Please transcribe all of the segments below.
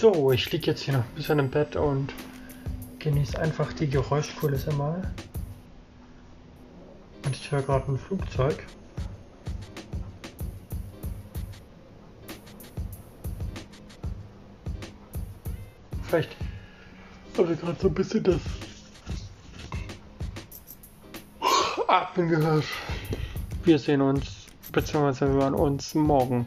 So, ich liege jetzt hier noch ein bisschen im Bett und genieße einfach die Geräuschkulisse mal. Und ich höre gerade ein Flugzeug. Vielleicht habe ich gerade so ein bisschen das Atmen gehört. Wir sehen uns, beziehungsweise hören uns morgen.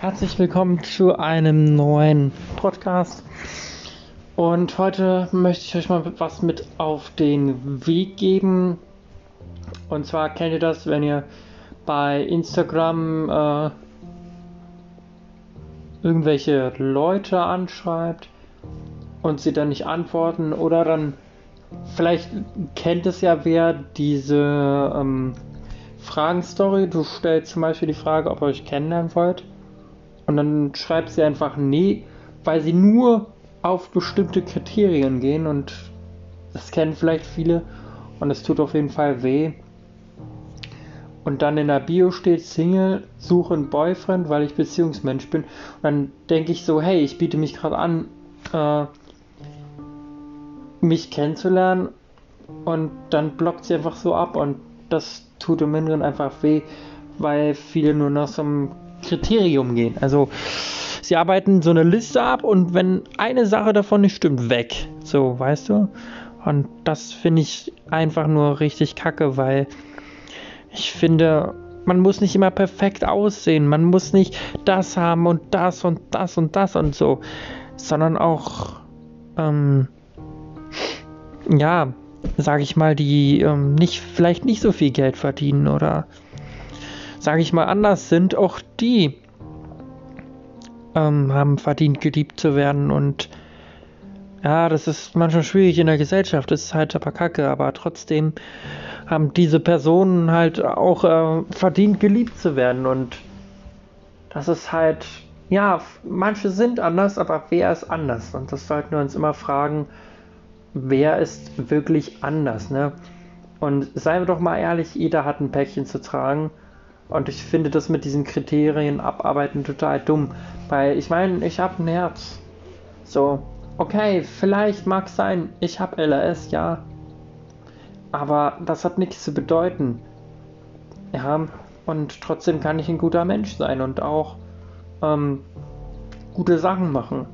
Herzlich willkommen zu einem neuen Podcast. Und heute möchte ich euch mal was mit auf den Weg geben. Und zwar kennt ihr das, wenn ihr bei Instagram äh, irgendwelche Leute anschreibt und sie dann nicht antworten oder dann vielleicht kennt es ja wer diese ähm, Fragenstory. Du stellst zum Beispiel die Frage, ob ihr euch kennenlernen wollt und dann schreibt sie einfach nee, weil sie nur auf bestimmte Kriterien gehen und das kennen vielleicht viele und es tut auf jeden Fall weh. Und dann in der Bio steht Single, suche einen Boyfriend, weil ich Beziehungsmensch bin. Und dann denke ich so, hey, ich biete mich gerade an, äh, mich kennenzulernen. Und dann blockt sie einfach so ab und das tut im Inneren einfach weh, weil viele nur nach so einem Kriterium gehen. Also sie arbeiten so eine Liste ab und wenn eine Sache davon nicht stimmt, weg. So, weißt du? Und das finde ich einfach nur richtig kacke, weil ich finde, man muss nicht immer perfekt aussehen, man muss nicht das haben und das und das und das und so, sondern auch, ähm, ja, sage ich mal, die ähm, nicht vielleicht nicht so viel Geld verdienen oder sage ich mal anders sind, auch die ähm, haben verdient geliebt zu werden und ja, das ist manchmal schwierig in der Gesellschaft, das ist halt aber kacke, aber trotzdem haben diese Personen halt auch äh, verdient, geliebt zu werden. Und das ist halt, ja, manche sind anders, aber wer ist anders? Und das sollten wir uns immer fragen, wer ist wirklich anders, ne? Und seien wir doch mal ehrlich, jeder hat ein Päckchen zu tragen. Und ich finde das mit diesen Kriterien abarbeiten total dumm. Weil ich meine, ich habe ein Herz. So, okay, vielleicht mag sein, ich habe LRS, ja. Aber das hat nichts zu bedeuten. Ja, und trotzdem kann ich ein guter Mensch sein und auch ähm, gute Sachen machen.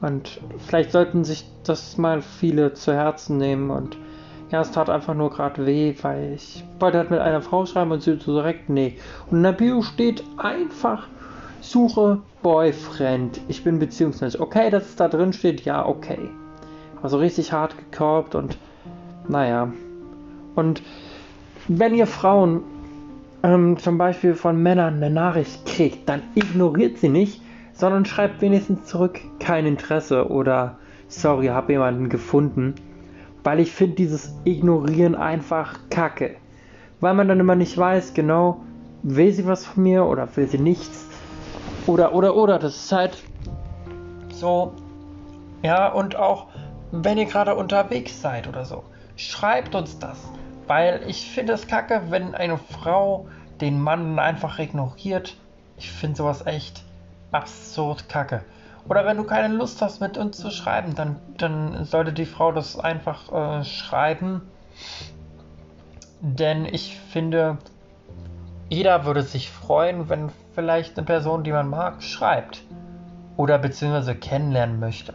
Und vielleicht sollten sich das mal viele zu Herzen nehmen. Und ja, es tat einfach nur gerade weh, weil ich wollte halt mit einer Frau schreiben und sie so direkt, nee. Und in der Bio steht einfach, suche Boyfriend. Ich bin beziehungsweise. Okay, dass es da drin steht, ja, okay. Also richtig hart gekorbt und naja. Und wenn ihr Frauen ähm, zum Beispiel von Männern eine Nachricht kriegt, dann ignoriert sie nicht, sondern schreibt wenigstens zurück kein Interesse oder sorry, hab jemanden gefunden. Weil ich finde dieses Ignorieren einfach kacke. Weil man dann immer nicht weiß, genau, will sie was von mir oder will sie nichts. Oder, oder, oder, das ist halt so. Ja, und auch wenn ihr gerade unterwegs seid oder so Schreibt uns das. Weil ich finde es kacke, wenn eine Frau den Mann einfach ignoriert. Ich finde sowas echt absurd kacke. Oder wenn du keine Lust hast, mit uns zu schreiben, dann, dann sollte die Frau das einfach äh, schreiben. Denn ich finde, jeder würde sich freuen, wenn vielleicht eine Person, die man mag, schreibt. Oder beziehungsweise kennenlernen möchte.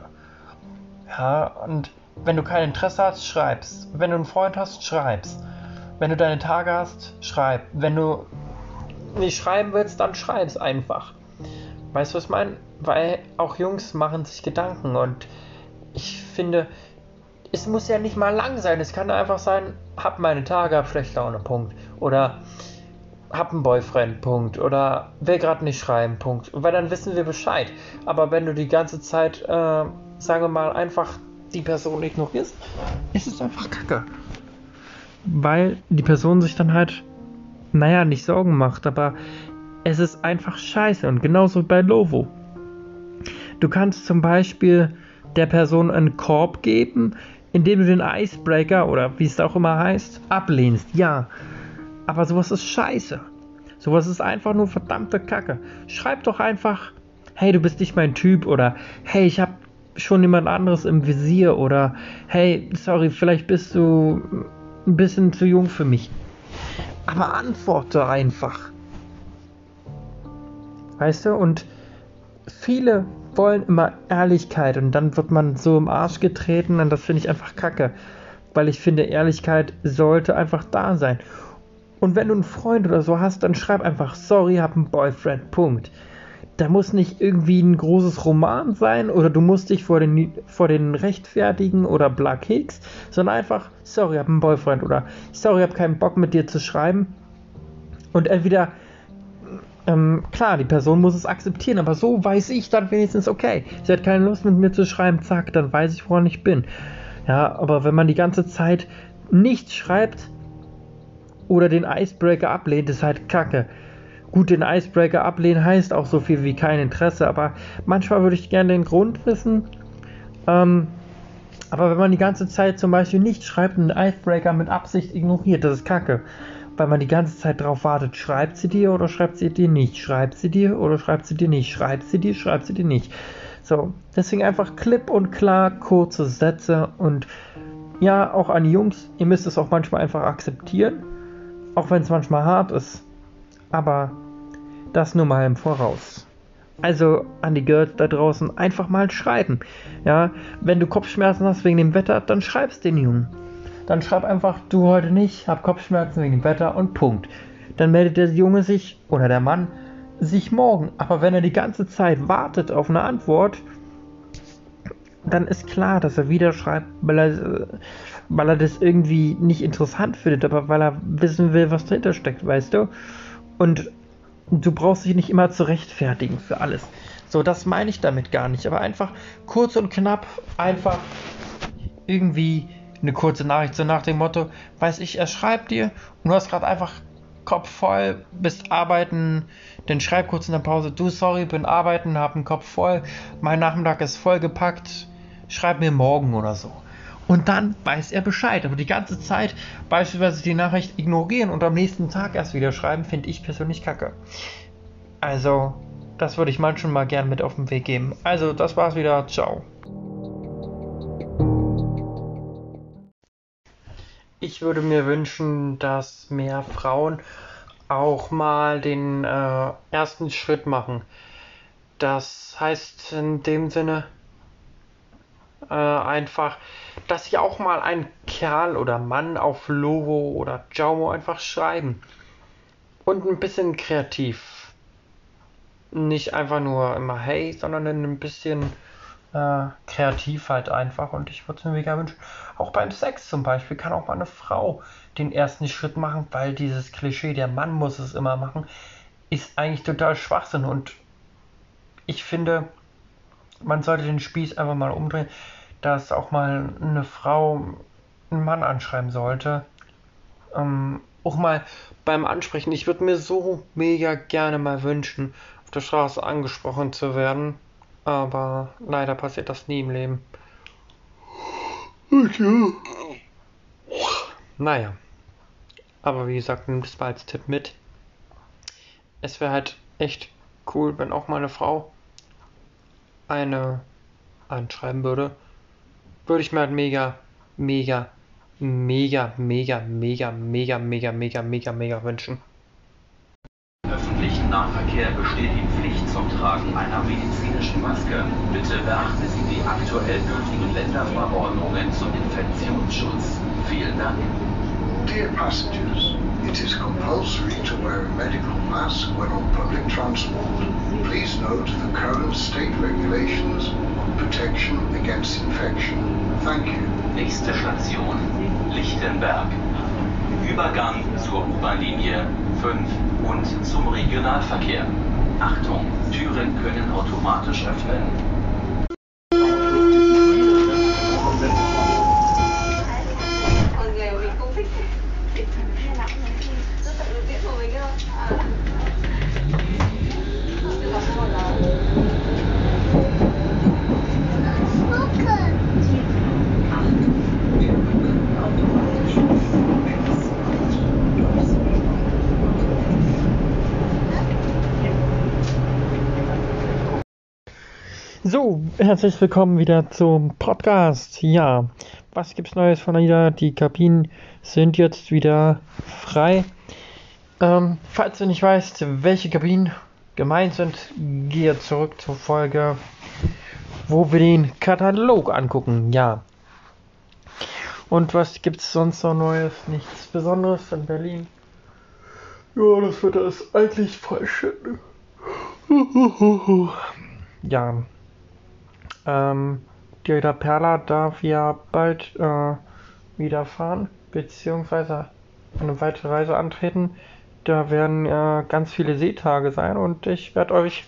Ja, und wenn du kein Interesse hast, schreibst. Wenn du einen Freund hast, schreibst. Wenn du deine Tage hast, schreib. Wenn du nicht schreiben willst, dann schreib's einfach. Weißt du, was ich meine? Weil auch Jungs machen sich Gedanken und ich finde, es muss ja nicht mal lang sein. Es kann einfach sein, hab meine Tage, hab schlechte Laune, Punkt. Oder hab einen Boyfriend, Punkt. Oder will gerade nicht schreiben, Punkt. Weil dann wissen wir Bescheid. Aber wenn du die ganze Zeit, äh, sagen wir mal, einfach die Person ignorierst, ist es einfach kacke. Weil die Person sich dann halt, naja, nicht Sorgen macht, aber es ist einfach scheiße. Und genauso bei Lovo. Du kannst zum Beispiel der Person einen Korb geben, indem du den Icebreaker oder wie es auch immer heißt, ablehnst. Ja, aber sowas ist scheiße. Sowas ist einfach nur verdammte Kacke. Schreib doch einfach, hey, du bist nicht mein Typ oder hey, ich habe schon jemand anderes im Visier oder hey, sorry, vielleicht bist du ein bisschen zu jung für mich. Aber antworte einfach. Weißt du, und viele wollen immer Ehrlichkeit und dann wird man so im Arsch getreten und das finde ich einfach kacke. Weil ich finde, Ehrlichkeit sollte einfach da sein. Und wenn du einen Freund oder so hast, dann schreib einfach, sorry, hab einen Boyfriend, Punkt. Da muss nicht irgendwie ein großes Roman sein oder du musst dich vor den, vor den rechtfertigen oder Black Hicks, sondern einfach, sorry, hab einen Boyfriend oder sorry, hab keinen Bock mit dir zu schreiben. Und entweder ähm, klar, die Person muss es akzeptieren, aber so weiß ich dann wenigstens, okay, sie hat keine Lust mit mir zu schreiben, zack, dann weiß ich, woran ich bin. Ja, aber wenn man die ganze Zeit nichts schreibt oder den Icebreaker ablehnt, ist halt kacke. Gut, den Icebreaker ablehnen heißt auch so viel wie kein Interesse, aber manchmal würde ich gerne den Grund wissen. Ähm, aber wenn man die ganze Zeit zum Beispiel nicht schreibt und einen Icebreaker mit Absicht ignoriert, das ist kacke weil man die ganze Zeit darauf wartet, schreibt sie dir oder schreibt sie dir nicht, schreibt sie dir oder schreibt sie dir nicht, schreibt sie dir, schreibt sie dir nicht. So, deswegen einfach klipp und klar, kurze Sätze und ja, auch an Jungs, ihr müsst es auch manchmal einfach akzeptieren, auch wenn es manchmal hart ist, aber das nur mal im Voraus. Also an die Girls da draußen einfach mal schreiben. Ja, wenn du Kopfschmerzen hast wegen dem Wetter, dann schreibst den Jungen dann schreib einfach, du heute nicht, hab Kopfschmerzen wegen dem Wetter und Punkt. Dann meldet der Junge sich oder der Mann sich morgen. Aber wenn er die ganze Zeit wartet auf eine Antwort, dann ist klar, dass er wieder schreibt, weil er, weil er das irgendwie nicht interessant findet, aber weil er wissen will, was dahinter steckt, weißt du? Und du brauchst dich nicht immer zu rechtfertigen für alles. So, das meine ich damit gar nicht, aber einfach kurz und knapp, einfach irgendwie eine kurze Nachricht so nach dem Motto, weiß ich, er schreibt dir und du hast gerade einfach Kopf voll, bist arbeiten, dann schreib kurz in der Pause, du sorry, bin arbeiten, hab den Kopf voll, mein Nachmittag ist vollgepackt, schreib mir morgen oder so. Und dann weiß er Bescheid. Aber die ganze Zeit beispielsweise die Nachricht ignorieren und am nächsten Tag erst wieder schreiben, finde ich persönlich kacke. Also, das würde ich manchmal mal gern mit auf den Weg geben. Also, das war's wieder. Ciao. Ich würde mir wünschen, dass mehr Frauen auch mal den äh, ersten Schritt machen. Das heißt in dem Sinne äh, einfach, dass sie auch mal ein Kerl oder Mann auf Lovo oder Jaumo einfach schreiben. Und ein bisschen kreativ. Nicht einfach nur immer hey, sondern ein bisschen äh, kreativ halt einfach und ich würde es mir mega wünschen. Auch beim Sex zum Beispiel kann auch mal eine Frau den ersten Schritt machen, weil dieses Klischee, der Mann muss es immer machen, ist eigentlich total Schwachsinn und ich finde, man sollte den Spieß einfach mal umdrehen, dass auch mal eine Frau einen Mann anschreiben sollte. Ähm, auch mal beim Ansprechen. Ich würde mir so mega gerne mal wünschen, auf der Straße angesprochen zu werden. Aber leider passiert das nie im Leben. Okay. Naja. Aber wie gesagt, nimm das mal als Tipp mit. Es wäre halt echt cool, wenn auch meine Frau eine anschreiben würde. Würde ich mir halt mega, mega, mega, mega, mega, mega, mega, mega, mega, mega wünschen. Öffentlichen Nahverkehr besteht Pflicht zum Tragen einer medizinischen Maske. Bitte beachten Sie die aktuell gültigen Länderverordnungen zum Infektionsschutz. Vielen Dank. Dear passengers, it is compulsory to wear a medical mask when on public transport. Please note the current state regulations on protection against infection. Thank you. Nächste Station Lichtenberg. Übergang zur U-Bahn-Linie 5 und zum Regionalverkehr. Achtung, Türen können automatisch öffnen. So, herzlich willkommen wieder zum Podcast. Ja, was gibt's Neues von AIDA? Die Kabinen sind jetzt wieder frei. Ähm, falls du nicht weißt, welche Kabinen gemeint sind, gehe zurück zur Folge, wo wir den Katalog angucken. Ja. Und was gibt's sonst noch Neues? Nichts Besonderes in Berlin. Ja, das Wetter ist eigentlich voll schön. ja. Ähm, die Rita Perla darf ja bald äh, wieder fahren, beziehungsweise eine weitere Reise antreten. Da werden äh, ganz viele Seetage sein und ich werde euch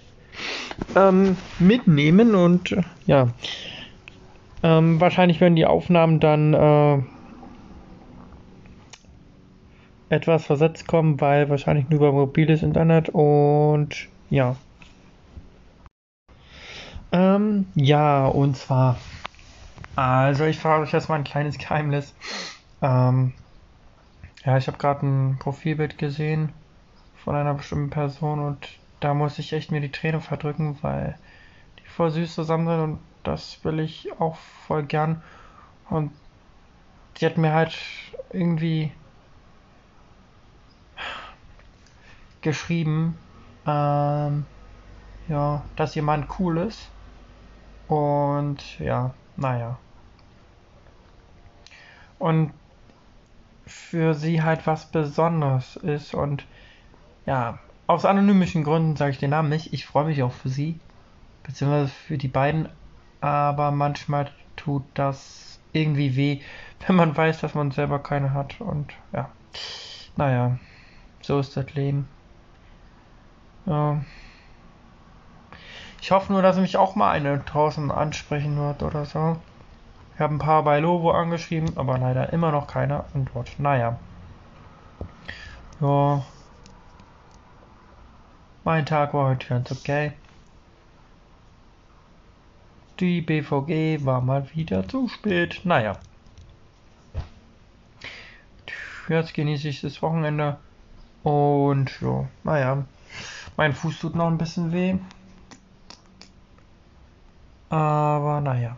ähm, mitnehmen und äh, ja. Ähm, wahrscheinlich werden die Aufnahmen dann äh, etwas versetzt kommen, weil wahrscheinlich nur über mobiles Internet und ja. Ähm, ja, und zwar, also ich frage euch erstmal ein kleines Geheimnis. Ähm, ja, ich habe gerade ein Profilbild gesehen von einer bestimmten Person und da muss ich echt mir die Träne verdrücken, weil die voll süß zusammen sind und das will ich auch voll gern. Und sie hat mir halt irgendwie geschrieben, ähm, ja, dass jemand cool ist. Und ja, naja. Und für sie halt was Besonderes ist. Und ja, aus anonymischen Gründen sage ich den Namen nicht. Ich freue mich auch für sie, beziehungsweise für die beiden. Aber manchmal tut das irgendwie weh, wenn man weiß, dass man selber keine hat. Und ja, naja, so ist das Leben. Ja. Ich hoffe nur, dass mich auch mal eine draußen ansprechen wird oder so. Ich habe ein paar bei Lobo angeschrieben, aber leider immer noch keine Antwort. Naja. Ja. Mein Tag war heute ganz okay. Die BVG war mal wieder zu spät. Naja. Jetzt genieße ich das Wochenende. Und ja, naja. Mein Fuß tut noch ein bisschen weh. Aber naja.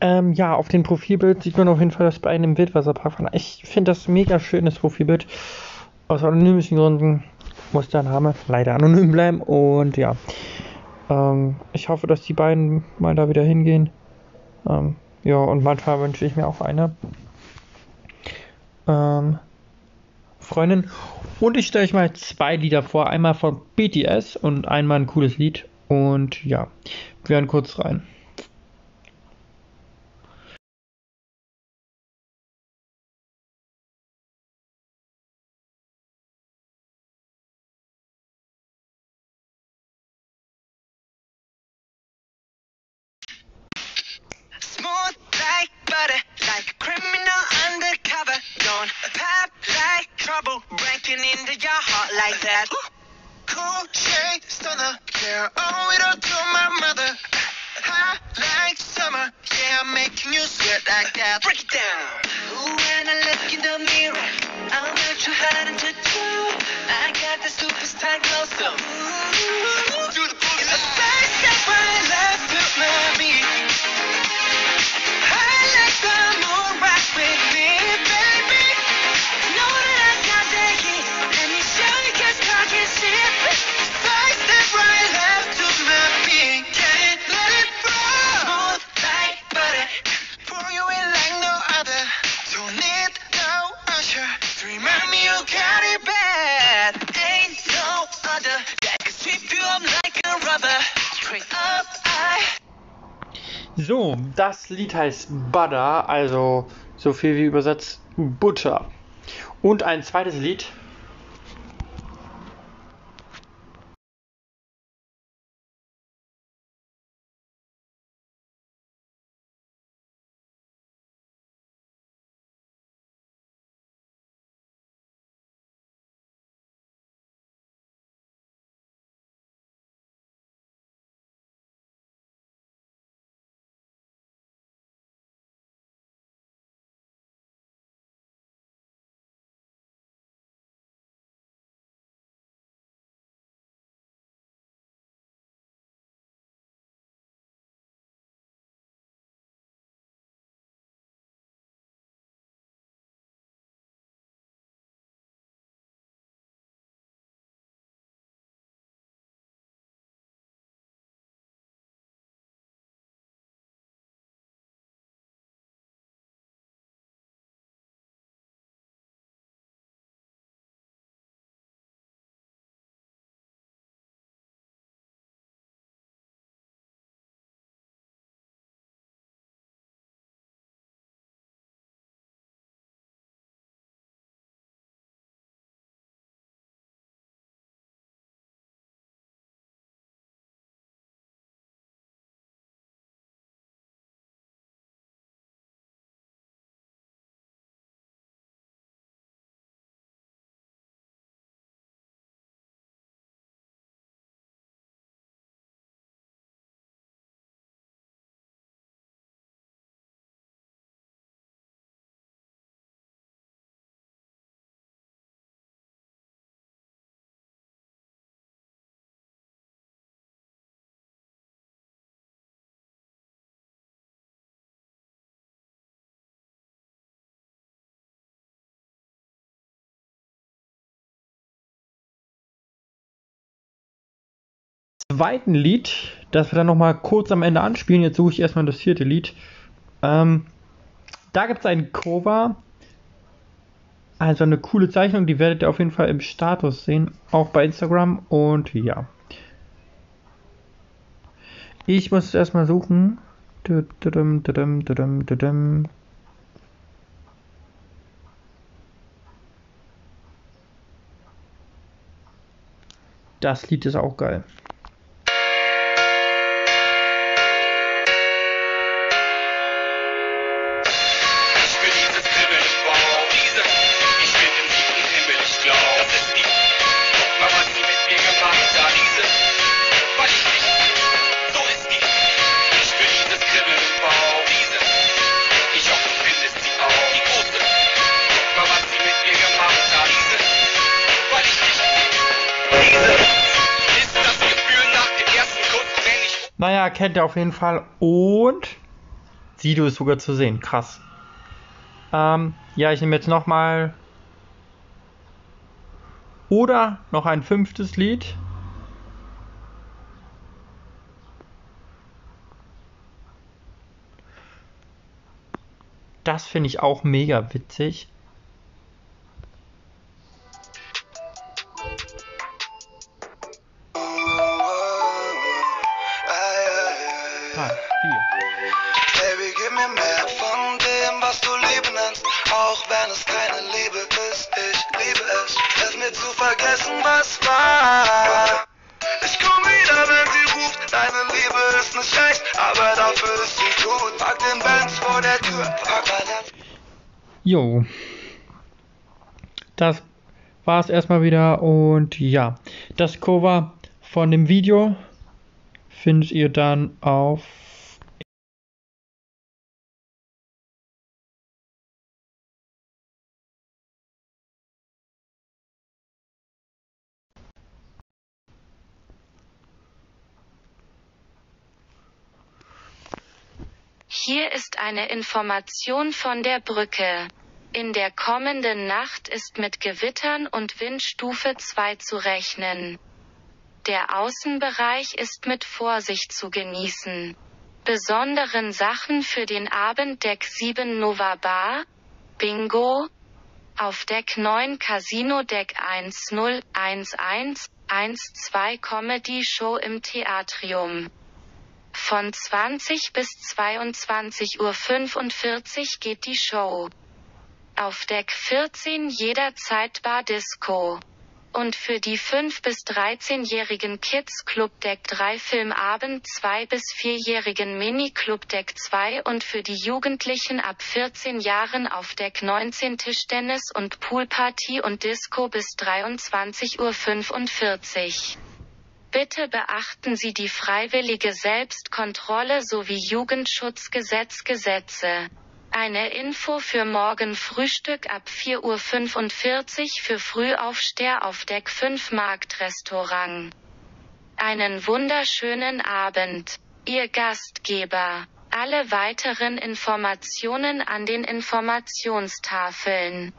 Ähm, ja, auf dem Profilbild sieht man auf jeden Fall das Bein im Wildwasserpark. Ich finde das mega schönes Profilbild. Aus anonymischen Gründen muss der Name leider anonym bleiben. Und ja, ähm, ich hoffe, dass die beiden mal da wieder hingehen. Ähm, ja, und manchmal wünsche ich mir auch eine. Ähm, Freundin. Und ich stelle euch mal zwei Lieder vor. Einmal von BTS und einmal ein cooles Lied. Und ja, wir hören kurz rein. Smooth like butter, like a criminal undercover. Don't pop trouble, breaking into your heart like that. Cool shade stunner, yeah, owe it all to my mother. Hot like summer, yeah, I'm making you sweat like that. Break it down. Ooh, when I look in the mirror, I'm not too hard to do. I got the superstar glow, so ooh, do the boogie. It's a face that my love to me. Das Lied heißt Butter, also so viel wie übersetzt Butter. Und ein zweites Lied zweiten Lied, das wir dann nochmal kurz am Ende anspielen. Jetzt suche ich erstmal das vierte Lied. Ähm, da gibt es ein Cover. Also eine coole Zeichnung, die werdet ihr auf jeden Fall im Status sehen, auch bei Instagram. Und ja. Ich muss es erstmal suchen. Das Lied ist auch geil. Kennt ihr auf jeden Fall. Und Sido ist sogar zu sehen. Krass. Ähm, ja, ich nehme jetzt nochmal. Oder noch ein fünftes Lied. Das finde ich auch mega witzig. Ist nicht schlecht, aber dafür ist sie gut. Pack den Benz vor der Tür. Jo. Das war's erstmal wieder und ja, das Cover von dem Video findet ihr dann auf Hier ist eine Information von der Brücke. In der kommenden Nacht ist mit Gewittern und Windstufe 2 zu rechnen. Der Außenbereich ist mit Vorsicht zu genießen. Besonderen Sachen für den Abend Deck 7 Nova Bar, Bingo, auf Deck 9 Casino Deck 10, 11, 12 Comedy Show im Theatrium. Von 20 bis 22.45 Uhr geht die Show. Auf Deck 14 jederzeit Bar Disco. Und für die 5- bis 13-jährigen Kids Club Deck 3 Filmabend 2 bis 4-jährigen Mini Club Deck 2 und für die Jugendlichen ab 14 Jahren auf Deck 19 Tischtennis und Poolparty und Disco bis 23.45 Uhr. Bitte beachten Sie die freiwillige Selbstkontrolle sowie Jugendschutzgesetz Eine Info für morgen Frühstück ab 4.45 Uhr für Frühaufsteher auf Deck 5 Marktrestaurant. Einen wunderschönen Abend. Ihr Gastgeber. Alle weiteren Informationen an den Informationstafeln.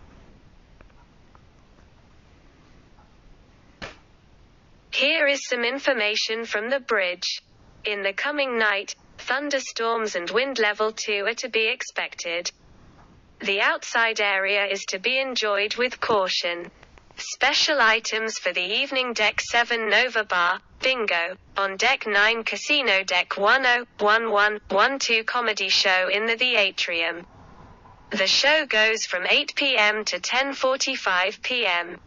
Here is some information from the bridge. In the coming night, thunderstorms and wind level 2 are to be expected. The outside area is to be enjoyed with caution. Special items for the evening Deck 7 Nova Bar, Bingo, on Deck 9 Casino Deck 101112 Comedy Show in the The Atrium. The show goes from 8 p.m. to 10:45 p.m.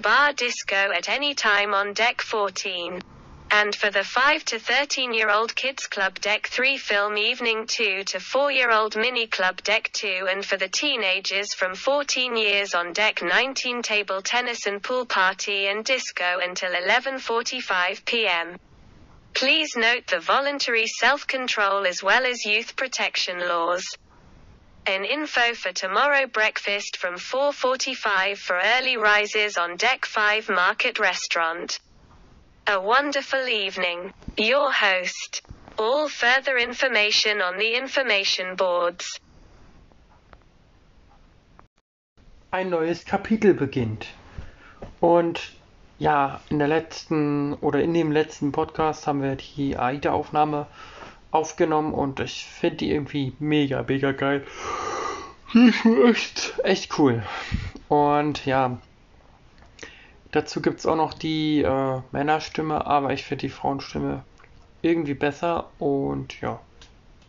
Bar disco at any time on deck 14. And for the 5 to 13 year old kids club deck 3 film evening 2 to 4 year old mini club deck 2 and for the teenagers from 14 years on deck 19 table tennis and pool party and disco until 11:45 p.m. Please note the voluntary self-control as well as youth protection laws. An info for tomorrow breakfast from 4:45 for early rises on deck 5 Market Restaurant. A wonderful evening. Your host. All further information on the information boards. ein neues Kapitel beginnt. Und ja, in der letzten oder in dem letzten Podcast haben wir die AIDA-Aufnahme aufgenommen und ich finde die irgendwie mega, mega geil. Die ist echt, echt cool. Und ja, dazu gibt es auch noch die äh, Männerstimme, aber ich finde die Frauenstimme irgendwie besser und ja,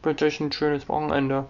wünsche euch ein schönes Wochenende.